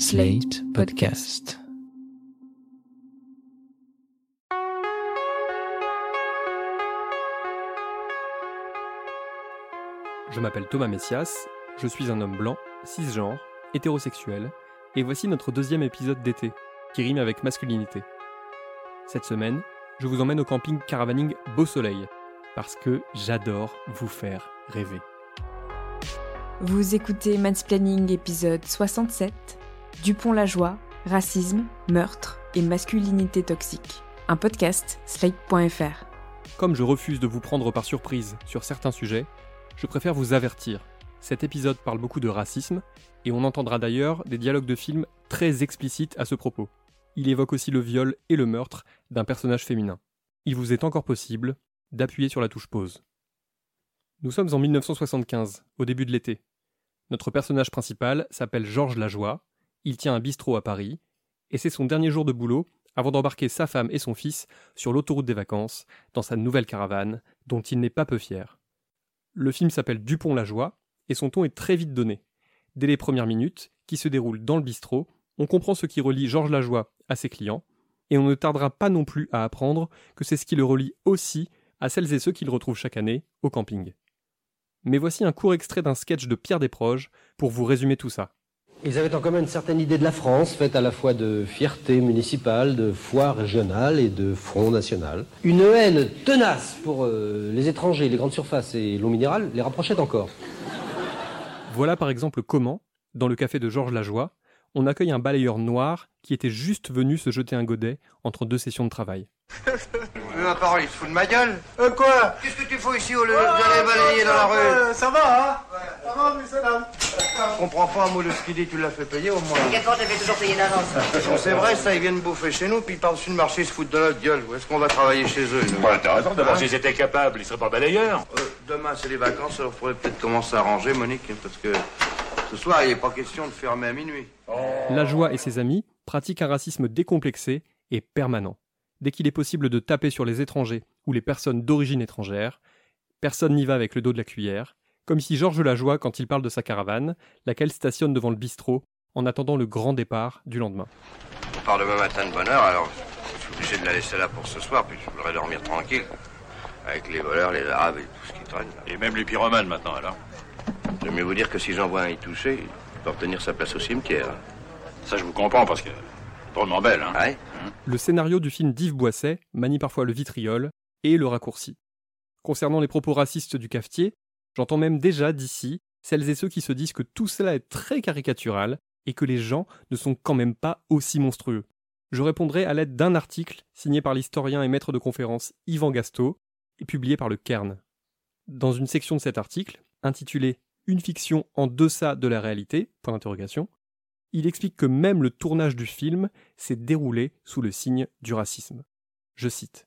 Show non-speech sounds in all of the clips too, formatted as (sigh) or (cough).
Slate Podcast. Je m'appelle Thomas Messias, je suis un homme blanc, cisgenre, hétérosexuel, et voici notre deuxième épisode d'été, qui rime avec masculinité. Cette semaine, je vous emmène au camping caravaning Beau Soleil, parce que j'adore vous faire rêver. Vous écoutez Mansplaining épisode 67, Dupont-la-Joie, racisme, meurtre et masculinité toxique. Un podcast, slate.fr. Comme je refuse de vous prendre par surprise sur certains sujets, je préfère vous avertir. Cet épisode parle beaucoup de racisme, et on entendra d'ailleurs des dialogues de films très explicites à ce propos. Il évoque aussi le viol et le meurtre d'un personnage féminin. Il vous est encore possible d'appuyer sur la touche pause. Nous sommes en 1975, au début de l'été. Notre personnage principal s'appelle Georges Lajoie, il tient un bistrot à Paris, et c'est son dernier jour de boulot avant d'embarquer sa femme et son fils sur l'autoroute des vacances, dans sa nouvelle caravane, dont il n'est pas peu fier. Le film s'appelle Dupont-la-Joie, et son ton est très vite donné. Dès les premières minutes, qui se déroulent dans le bistrot, on comprend ce qui relie Georges Lajoie à ses clients, et on ne tardera pas non plus à apprendre que c'est ce qui le relie aussi à celles et ceux qu'il retrouve chaque année au camping. Mais voici un court extrait d'un sketch de Pierre Desproges pour vous résumer tout ça. Ils avaient en commun une certaine idée de la France, faite à la fois de fierté municipale, de foi régionale et de front national. Une haine tenace pour euh, les étrangers, les grandes surfaces et l'eau minérale les rapprochait encore. Voilà par exemple comment, dans le café de Georges Lajoie, on accueille un balayeur noir qui était juste venu se jeter un godet entre deux sessions de travail. Mais (laughs) ma parole, il se fout de ma gueule Euh, quoi? Qu'est-ce que tu fais ici au lieu d'aller balayer dans la rue? Euh, Ça va, hein? Je comprends pas un mot de ce qu'il dit, tu l'as fait payer au moins. T'inquiète pas, t'avais toujours payé d'avance. (laughs) C'est vrai, ça, ils viennent bouffer chez nous, puis par-dessus le marché, ils se foutent de notre gueule. Où est-ce qu'on va travailler chez eux, nous Pas intéressant d'abord. Hein S'ils étaient capables, ils seraient pas balayeurs. Euh, Demain, c'est les vacances, alors faudrait peut-être commencer à ranger, Monique, parce que ce soir, il n'est pas question de fermer à minuit. Lajoie et ses amis pratiquent un racisme décomplexé et permanent. Dès qu'il est possible de taper sur les étrangers ou les personnes d'origine étrangère, personne n'y va avec le dos de la cuillère, comme si Georges Lajoie, quand il parle de sa caravane, laquelle stationne devant le bistrot en attendant le grand départ du lendemain. On part demain matin de bonne heure, alors je suis obligé de la laisser là pour ce soir, puis je voudrais dormir tranquille. Avec les voleurs, les arabes et tout ce qui traîne. Et même les pyromanes maintenant, alors. J'aime mieux vous dire que si j'en vois un y toucher, il peut obtenir sa place au cimetière. Ça, je vous comprends parce que. Drôlement belle, hein. Ouais Le scénario du film d'Yves Boisset manie parfois le vitriol et le raccourci. Concernant les propos racistes du cafetier, j'entends même déjà d'ici celles et ceux qui se disent que tout cela est très caricatural et que les gens ne sont quand même pas aussi monstrueux. Je répondrai à l'aide d'un article signé par l'historien et maître de conférence Yvan Gasto et publié par le Cairn. Dans une section de cet article, intitulée Une fiction en deçà de la réalité, il explique que même le tournage du film s'est déroulé sous le signe du racisme. Je cite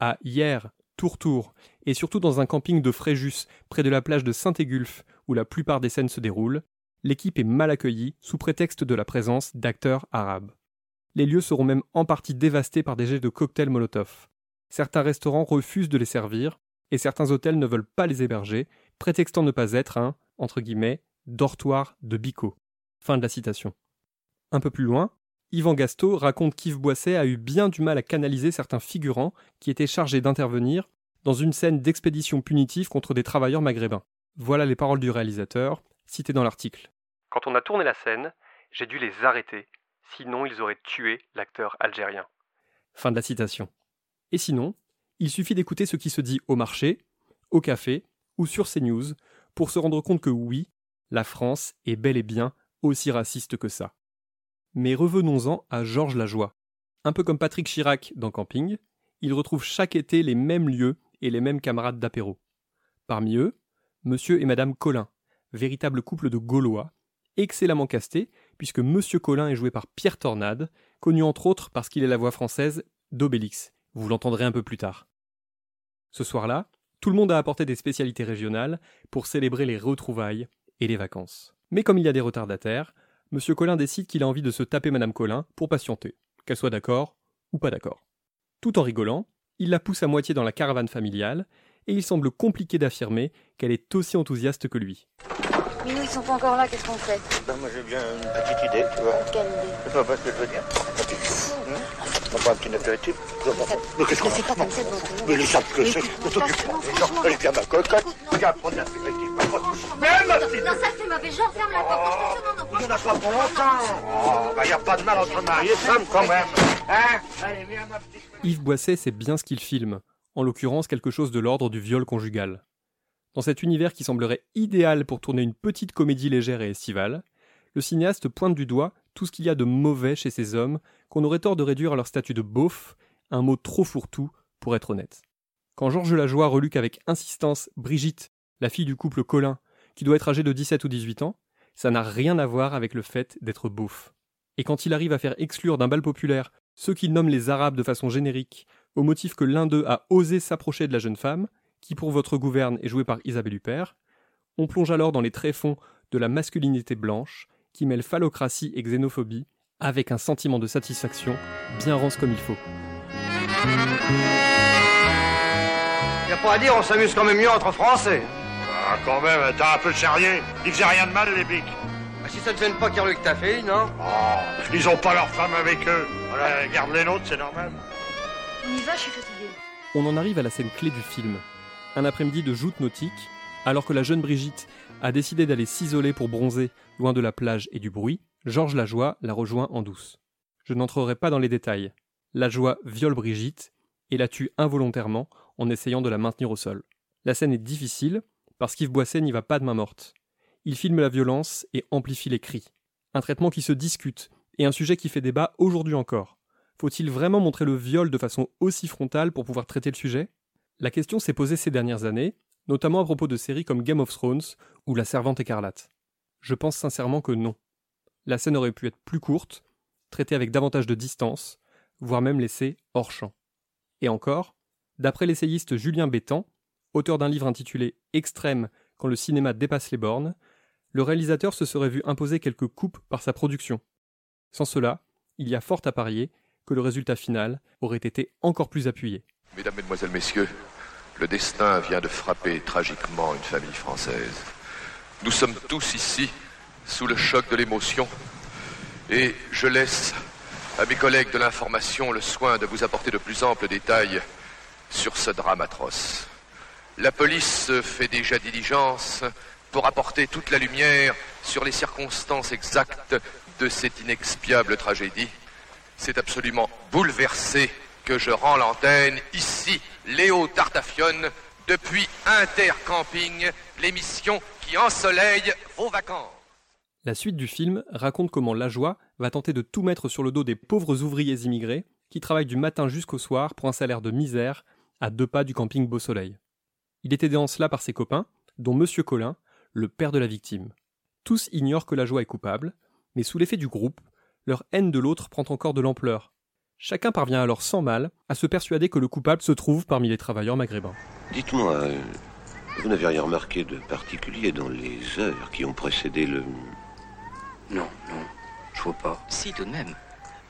À hier, Tour-Tour, et surtout dans un camping de Fréjus, près de la plage de Saint-Égulphe, où la plupart des scènes se déroulent, l'équipe est mal accueillie sous prétexte de la présence d'acteurs arabes. Les lieux seront même en partie dévastés par des jets de cocktails Molotov. Certains restaurants refusent de les servir, et certains hôtels ne veulent pas les héberger, prétextant ne pas être un, entre guillemets, dortoir de bico. Un peu plus loin, Yvan Gasto raconte qu'Yves Boisset a eu bien du mal à canaliser certains figurants qui étaient chargés d'intervenir dans une scène d'expédition punitive contre des travailleurs maghrébins. Voilà les paroles du réalisateur, citées dans l'article. Quand on a tourné la scène, j'ai dû les arrêter, sinon ils auraient tué l'acteur algérien. Fin de la citation. Et sinon, il suffit d'écouter ce qui se dit au marché, au café ou sur CNews pour se rendre compte que oui, la France est bel et bien aussi raciste que ça. Mais revenons-en à Georges Lajoie. Un peu comme Patrick Chirac dans Camping, il retrouve chaque été les mêmes lieux et les mêmes camarades d'apéro. Parmi eux, Monsieur et Madame Collin, véritable couple de Gaulois, excellemment casté, puisque Monsieur Collin est joué par Pierre Tornade, connu entre autres parce qu'il est la voix française d'Obélix. Vous l'entendrez un peu plus tard. Ce soir-là, tout le monde a apporté des spécialités régionales pour célébrer les retrouvailles et les vacances. Mais comme il y a des retardataires, Monsieur Collin décide qu'il a envie de se taper Madame Collin pour patienter, qu'elle soit d'accord ou pas d'accord. Tout en rigolant, il la pousse à moitié dans la caravane familiale, et il semble compliqué d'affirmer qu'elle est aussi enthousiaste que lui. Minou, ils sont pas encore là, qu'est-ce qu'on fait? Ben, moi j'ai bien une petite idée, tu vois. Quelle idée? Tu vois pas ce que je veux dire Un fou, hein? On prend un petit apéritif. Mais qu'est-ce qu'on Ne fais pas comme ça devant tout le monde. Mais les sables que c'est, pas. franchement. Allez, viens ma cocotte. Prendre l'apéritif. Mais ma petite Non, ça c'est mauvais, genre, ferme la porte, je te demande, Il n'y en a pas pour longtemps. Y a pas de mal entre mari et femme quand même. Hein Allez, viens ma petite. Yves Boisset sait bien ce qu'il filme, en l'occurrence quelque chose de l'ordre du viol conjugal. Dans cet univers qui semblerait idéal pour tourner une petite comédie légère et estivale, le cinéaste pointe du doigt tout ce qu'il y a de mauvais chez ces hommes qu'on aurait tort de réduire à leur statut de beauf, un mot trop fourre-tout pour être honnête. Quand Georges Lajoie reluque avec insistance Brigitte, la fille du couple Colin, qui doit être âgée de 17 ou 18 ans, ça n'a rien à voir avec le fait d'être beauf. Et quand il arrive à faire exclure d'un bal populaire ceux qu'il nomme les Arabes de façon générique, au motif que l'un d'eux a osé s'approcher de la jeune femme, qui pour votre gouverne est jouée par Isabelle Huppert, on plonge alors dans les tréfonds de la masculinité blanche, qui mêle phallocratie et xénophobie, avec un sentiment de satisfaction bien rance comme il faut. Y a pas à dire, on s'amuse quand même mieux entre Français. Ah, quand même, t'as un peu de sérieux. Ils faisaient rien de mal, les bics. Ah, si ça te gêne pas qu'il reluque ta fille, non? Oh, ils ont pas leur femme avec eux. Voilà, garde les nôtres, c'est normal. On y va, je suis fatiguée. On en arrive à la scène clé du film. Un après-midi de joute nautique, alors que la jeune Brigitte a décidé d'aller s'isoler pour bronzer loin de la plage et du bruit, Georges Lajoie la rejoint en douce. Je n'entrerai pas dans les détails. Lajoie viole Brigitte et la tue involontairement en essayant de la maintenir au sol. La scène est difficile parce qu'Yves Boisset n'y va pas de main morte. Il filme la violence et amplifie les cris. Un traitement qui se discute et un sujet qui fait débat aujourd'hui encore. Faut-il vraiment montrer le viol de façon aussi frontale pour pouvoir traiter le sujet? La question s'est posée ces dernières années, notamment à propos de séries comme Game of Thrones ou La Servante écarlate. Je pense sincèrement que non. La scène aurait pu être plus courte, traitée avec davantage de distance, voire même laissée hors champ. Et encore, d'après l'essayiste Julien Bétan, auteur d'un livre intitulé Extrême quand le cinéma dépasse les bornes, le réalisateur se serait vu imposer quelques coupes par sa production. Sans cela, il y a fort à parier que le résultat final aurait été encore plus appuyé. Mesdames, Mesdemoiselles, Messieurs, le destin vient de frapper tragiquement une famille française. Nous sommes tous ici sous le choc de l'émotion et je laisse à mes collègues de l'information le soin de vous apporter de plus amples détails sur ce drame atroce. La police fait déjà diligence pour apporter toute la lumière sur les circonstances exactes de cette inexpiable tragédie. C'est absolument bouleversé que je rends l'antenne ici, Léo Tartafione, depuis Intercamping, l'émission qui ensoleille vos vacances. La suite du film raconte comment Lajoie va tenter de tout mettre sur le dos des pauvres ouvriers immigrés qui travaillent du matin jusqu'au soir pour un salaire de misère à deux pas du camping Beau Soleil. Il est aidé en cela par ses copains, dont Monsieur Collin, le père de la victime. Tous ignorent que Lajoie est coupable, mais sous l'effet du groupe, leur haine de l'autre prend encore de l'ampleur. Chacun parvient alors sans mal à se persuader que le coupable se trouve parmi les travailleurs maghrébins. Dites-moi, euh, vous n'avez rien remarqué de particulier dans les heures qui ont précédé le... Non, non, je vois pas. Si, tout de même.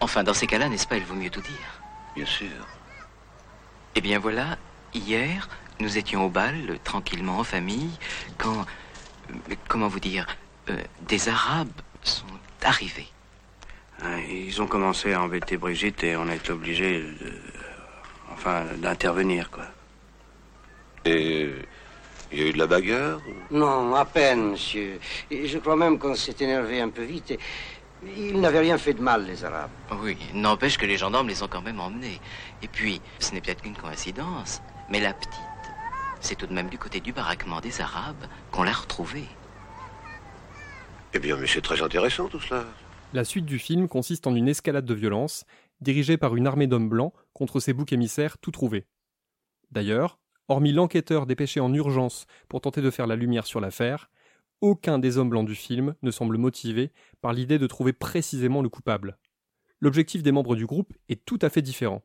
Enfin, dans ces cas-là, n'est-ce pas, il vaut mieux tout dire. Bien sûr. Eh bien voilà, hier, nous étions au bal, tranquillement en famille, quand... euh, comment vous dire euh, Des Arabes sont arrivés. Hein, Ils ont commencé à embêter Brigitte et on a été obligé de... Enfin, d'intervenir, quoi. Et il y a eu de la bagarre Non, à peine, monsieur. Et je crois même qu'on s'est énervé un peu vite. Et ils n'avaient rien fait de mal, les Arabes. Oui, n'empêche que les gendarmes les ont quand même emmenés. Et puis, ce n'est peut-être qu'une coïncidence, mais la petite, c'est tout de même du côté du baraquement des Arabes qu'on l'a retrouvée. Eh bien, mais c'est très intéressant tout cela. La suite du film consiste en une escalade de violence, dirigée par une armée d'hommes blancs contre ces boucs émissaires tout trouvés. D'ailleurs, hormis l'enquêteur dépêché en urgence pour tenter de faire la lumière sur l'affaire, aucun des hommes blancs du film ne semble motivé par l'idée de trouver précisément le coupable. L'objectif des membres du groupe est tout à fait différent.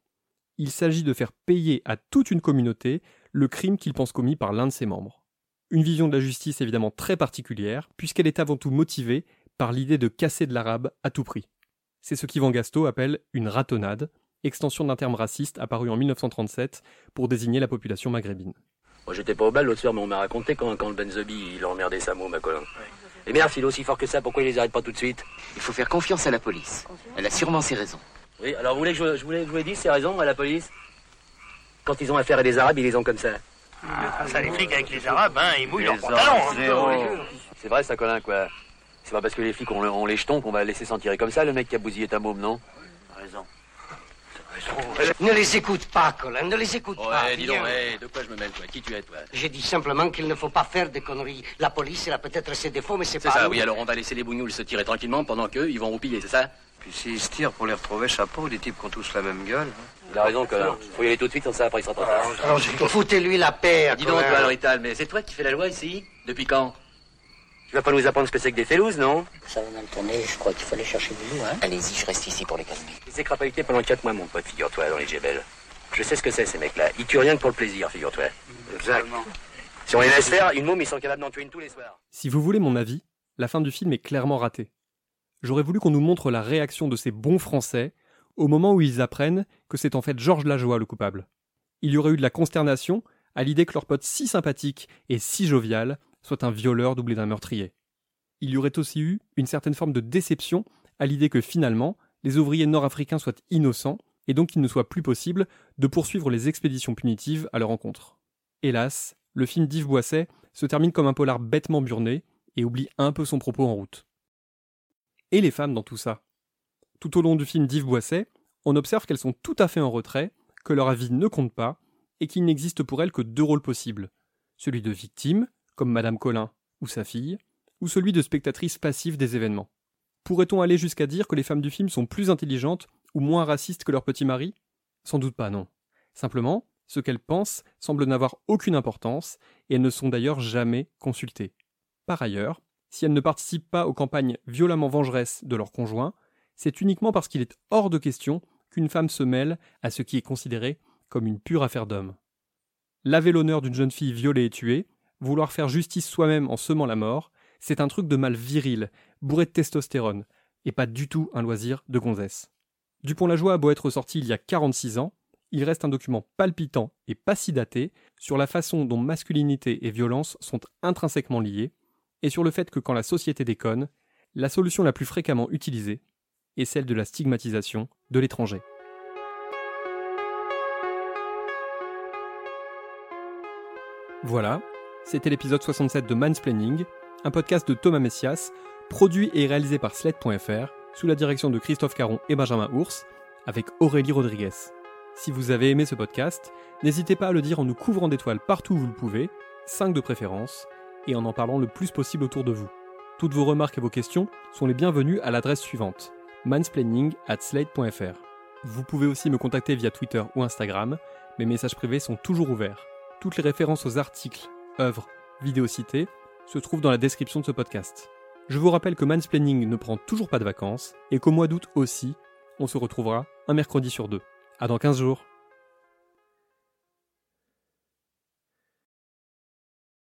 Il s'agit de faire payer à toute une communauté le crime qu'ils pensent commis par l'un de ses membres. Une vision de la justice évidemment très particulière, puisqu'elle est avant tout motivée par l'idée de casser de l'arabe à tout prix. C'est ce qu'Yvan Gasto appelle une ratonnade, extension d'un terme raciste apparu en 1937 pour désigner la population maghrébine. Moi, j'étais pas au bal l'autre soir, mais on m'a raconté quand, quand le Benzobi, il a emmerdé Samo, ma colonne. Et merde, s'il est aussi fort que ça, pourquoi il les arrête pas tout de suite? Il faut faire confiance à la police. Elle a sûrement ses raisons. Oui, alors vous voulez que je, je voulais que je vous ai dit ces raisons à la police Quand ils ont affaire à des Arabes, ils les ont comme ça. Ah, ça, les flics avec les Arabes, hein, ils mouillent leurs Les pantalons. zéro. C'est vrai ça, Colin, quoi. C'est pas parce que les flics ont, ont les jetons qu'on va laisser s'en tirer comme ça, le mec qui a bousillé ta môme, non? Raison. Ne les écoute pas, Colin, ne les écoute pas. Ouais, dis donc, ouais, de quoi je me mêle, toi? Qui tu es, toi? J'ai dit simplement qu'il ne faut pas faire de conneries. La police, elle a peut-être ses défauts, mais c'est C'est pas. ça, nous. oui, alors on va laisser les bougnoules se tirer tranquillement pendant qu'eux, ils vont roupiller, c'est ça? Puis s'ils se tirent pour les retrouver, chapeau, des types qui ont tous la même gueule. Il a raison, Colin. Faut y aller tout de suite, sans ça, après il sera trop tard. Alors, foutez-lui la paix. Dis donc, toi, Lorital, mais c'est toi qui fais la loi ici Depuis quand? Tu vas pas nous apprendre ce que c'est que des félouses, non? Ça va mal tourner, je crois qu'il fallait chercher du loup, hein. Allez-y, je reste ici pour les calmer. Ils s'est crapahuté pendant 4 mois, mon pote, figure-toi, dans les Jebel. Je sais ce que c'est, ces mecs-là. Ils tuent rien que pour le plaisir, figure-toi. Exact. Si on les laisse faire, une môme, ils sont capables d'en tuer une tous les soirs. Si vous voulez mon avis, la fin du film est clairement ratée. J'aurais voulu qu'on nous montre la réaction de ces bons Français au moment où ils apprennent que c'est en fait Georges Lajoie le coupable. Il y aurait eu de la consternation à l'idée que leur pote si sympathique et si jovial soit un violeur doublé d'un meurtrier. Il y aurait aussi eu une certaine forme de déception à l'idée que finalement, les ouvriers nord-africains soient innocents et donc qu'il ne soit plus possible de poursuivre les expéditions punitives à leur encontre. Hélas, le film d'Yves Boisset se termine comme un polar bêtement burné et oublie un peu son propos en route. Et les femmes dans tout ça Tout au long du film d'Yves Boisset, on observe qu'elles sont tout à fait en retrait, que leur avis ne compte pas, et qu'il n'existe pour elles que deux rôles possibles. Celui de victime, comme Madame Collin ou sa fille, ou celui de spectatrice passive des événements. Pourrait-on aller jusqu'à dire que les femmes du film sont plus intelligentes ou moins racistes que leur petit mari? Sans doute pas, non. Simplement, ce qu'elles pensent semble n'avoir aucune importance, et elles ne sont d'ailleurs jamais consultées. Par ailleurs, si elles ne participent pas aux campagnes violemment vengeresses de leur conjoint, c'est uniquement parce qu'il est hors de question qu'une femme se mêle à ce qui est considéré comme une pure affaire d'homme. Laver l'honneur d'une jeune fille violée et tuée, vouloir faire justice soi-même en semant la mort, c'est un truc de mal viril, bourré de testostérone, et pas du tout un loisir de gonzesse. Dupont-la-Joie a beau être sorti il y a 46 ans, il reste un document palpitant et pas si daté sur la façon dont masculinité et violence sont intrinsèquement liées, et sur le fait que quand la société déconne, la solution la plus fréquemment utilisée est celle de la stigmatisation de l'étranger. Voilà, c'était l'épisode 67 de Mansplaining, un podcast de Thomas Messias, produit et réalisé par Sled.fr, sous la direction de Christophe Caron et Benjamin Ours, avec Aurélie Rodriguez. Si vous avez aimé ce podcast, n'hésitez pas à le dire en nous couvrant d'étoiles partout où vous le pouvez, 5 de préférence, et en en parlant le plus possible autour de vous. Toutes vos remarques et vos questions sont les bienvenues à l'adresse suivante mansplaining at slate.fr. Vous pouvez aussi me contacter via Twitter ou Instagram, mes messages privés sont toujours ouverts. Toutes les références aux articles, œuvres, vidéos citées se trouvent dans la description de ce podcast. Je vous rappelle que Mansplaining ne prend toujours pas de vacances et qu'au mois d'août aussi, on se retrouvera un mercredi sur deux. À dans 15 jours.